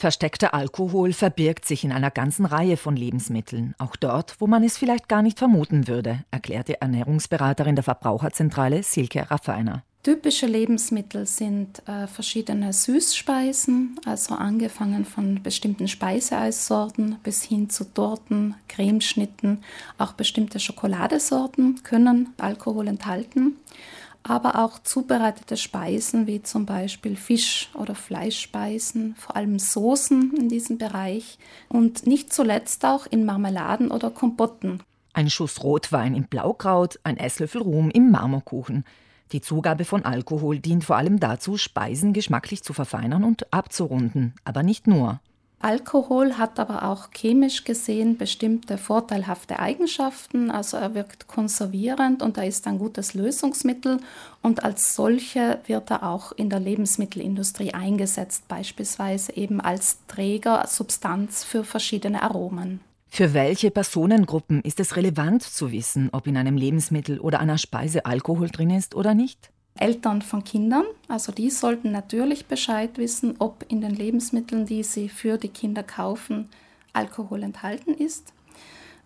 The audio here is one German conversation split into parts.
Versteckter Alkohol verbirgt sich in einer ganzen Reihe von Lebensmitteln, auch dort, wo man es vielleicht gar nicht vermuten würde, erklärte Ernährungsberaterin der Verbraucherzentrale Silke Raffiner. Typische Lebensmittel sind äh, verschiedene Süßspeisen, also angefangen von bestimmten Speiseeissorten bis hin zu Torten, Cremeschnitten. Auch bestimmte Schokoladesorten können Alkohol enthalten, aber auch zubereitete Speisen wie zum Beispiel Fisch- oder Fleischspeisen, vor allem Soßen in diesem Bereich und nicht zuletzt auch in Marmeladen oder Kompotten. Ein Schuss Rotwein im Blaukraut, ein Esslöffel Ruhm im Marmorkuchen. Die Zugabe von Alkohol dient vor allem dazu, Speisen geschmacklich zu verfeinern und abzurunden, aber nicht nur. Alkohol hat aber auch chemisch gesehen bestimmte vorteilhafte Eigenschaften. Also er wirkt konservierend und er ist ein gutes Lösungsmittel und als solche wird er auch in der Lebensmittelindustrie eingesetzt, beispielsweise eben als Trägersubstanz für verschiedene Aromen. Für welche Personengruppen ist es relevant zu wissen, ob in einem Lebensmittel oder einer Speise Alkohol drin ist oder nicht? Eltern von Kindern, also die sollten natürlich Bescheid wissen, ob in den Lebensmitteln, die sie für die Kinder kaufen, Alkohol enthalten ist.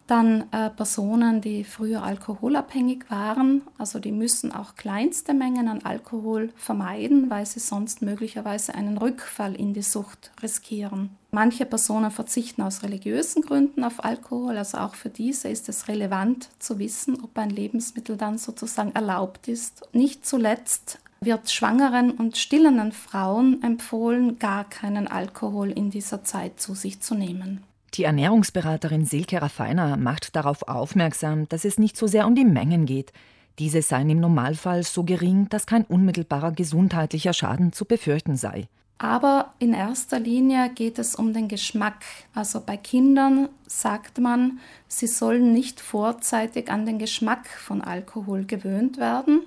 Dann äh, Personen, die früher alkoholabhängig waren, also die müssen auch kleinste Mengen an Alkohol vermeiden, weil sie sonst möglicherweise einen Rückfall in die Sucht riskieren. Manche Personen verzichten aus religiösen Gründen auf Alkohol, also auch für diese ist es relevant zu wissen, ob ein Lebensmittel dann sozusagen erlaubt ist. Nicht zuletzt wird schwangeren und stillenden Frauen empfohlen, gar keinen Alkohol in dieser Zeit zu sich zu nehmen. Die Ernährungsberaterin Silke Raffiner macht darauf aufmerksam, dass es nicht so sehr um die Mengen geht. Diese seien im Normalfall so gering, dass kein unmittelbarer gesundheitlicher Schaden zu befürchten sei. Aber in erster Linie geht es um den Geschmack. Also bei Kindern sagt man, sie sollen nicht vorzeitig an den Geschmack von Alkohol gewöhnt werden,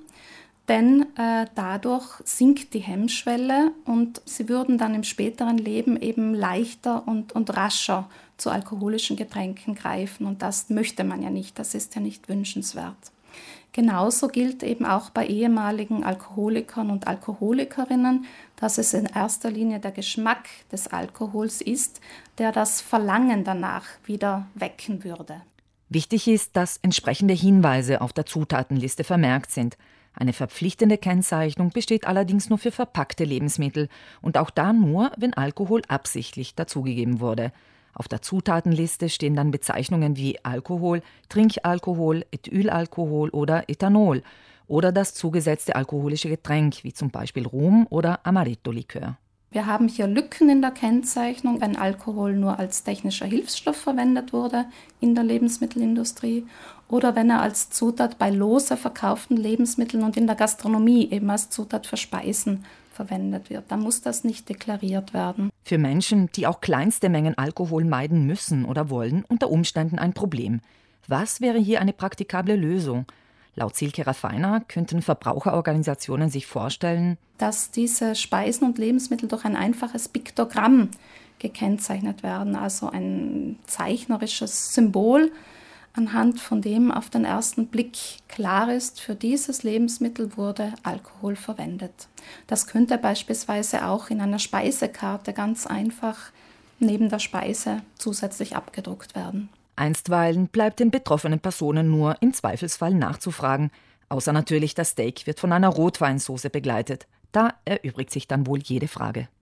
denn äh, dadurch sinkt die Hemmschwelle und sie würden dann im späteren Leben eben leichter und, und rascher zu alkoholischen Getränken greifen und das möchte man ja nicht, das ist ja nicht wünschenswert. Genauso gilt eben auch bei ehemaligen Alkoholikern und Alkoholikerinnen, dass es in erster Linie der Geschmack des Alkohols ist, der das Verlangen danach wieder wecken würde. Wichtig ist, dass entsprechende Hinweise auf der Zutatenliste vermerkt sind. Eine verpflichtende Kennzeichnung besteht allerdings nur für verpackte Lebensmittel und auch da nur, wenn Alkohol absichtlich dazugegeben wurde. Auf der Zutatenliste stehen dann Bezeichnungen wie Alkohol, Trinkalkohol, Ethylalkohol oder Ethanol oder das zugesetzte alkoholische Getränk wie zum Beispiel Rum oder Amaretto-Likör. Wir haben hier Lücken in der Kennzeichnung, wenn Alkohol nur als technischer Hilfsstoff verwendet wurde in der Lebensmittelindustrie oder wenn er als Zutat bei lose verkauften Lebensmitteln und in der Gastronomie eben als Zutat für Speisen verwendet wird. Dann muss das nicht deklariert werden. Für Menschen, die auch kleinste Mengen Alkohol meiden müssen oder wollen, unter Umständen ein Problem. Was wäre hier eine praktikable Lösung? Laut Silke Raffiner könnten Verbraucherorganisationen sich vorstellen, dass diese Speisen und Lebensmittel durch ein einfaches Piktogramm gekennzeichnet werden, also ein zeichnerisches Symbol, anhand von dem auf den ersten Blick klar ist, für dieses Lebensmittel wurde Alkohol verwendet. Das könnte beispielsweise auch in einer Speisekarte ganz einfach neben der Speise zusätzlich abgedruckt werden. Einstweilen bleibt den betroffenen Personen nur im Zweifelsfall nachzufragen, außer natürlich das Steak wird von einer Rotweinsoße begleitet. Da erübrigt sich dann wohl jede Frage.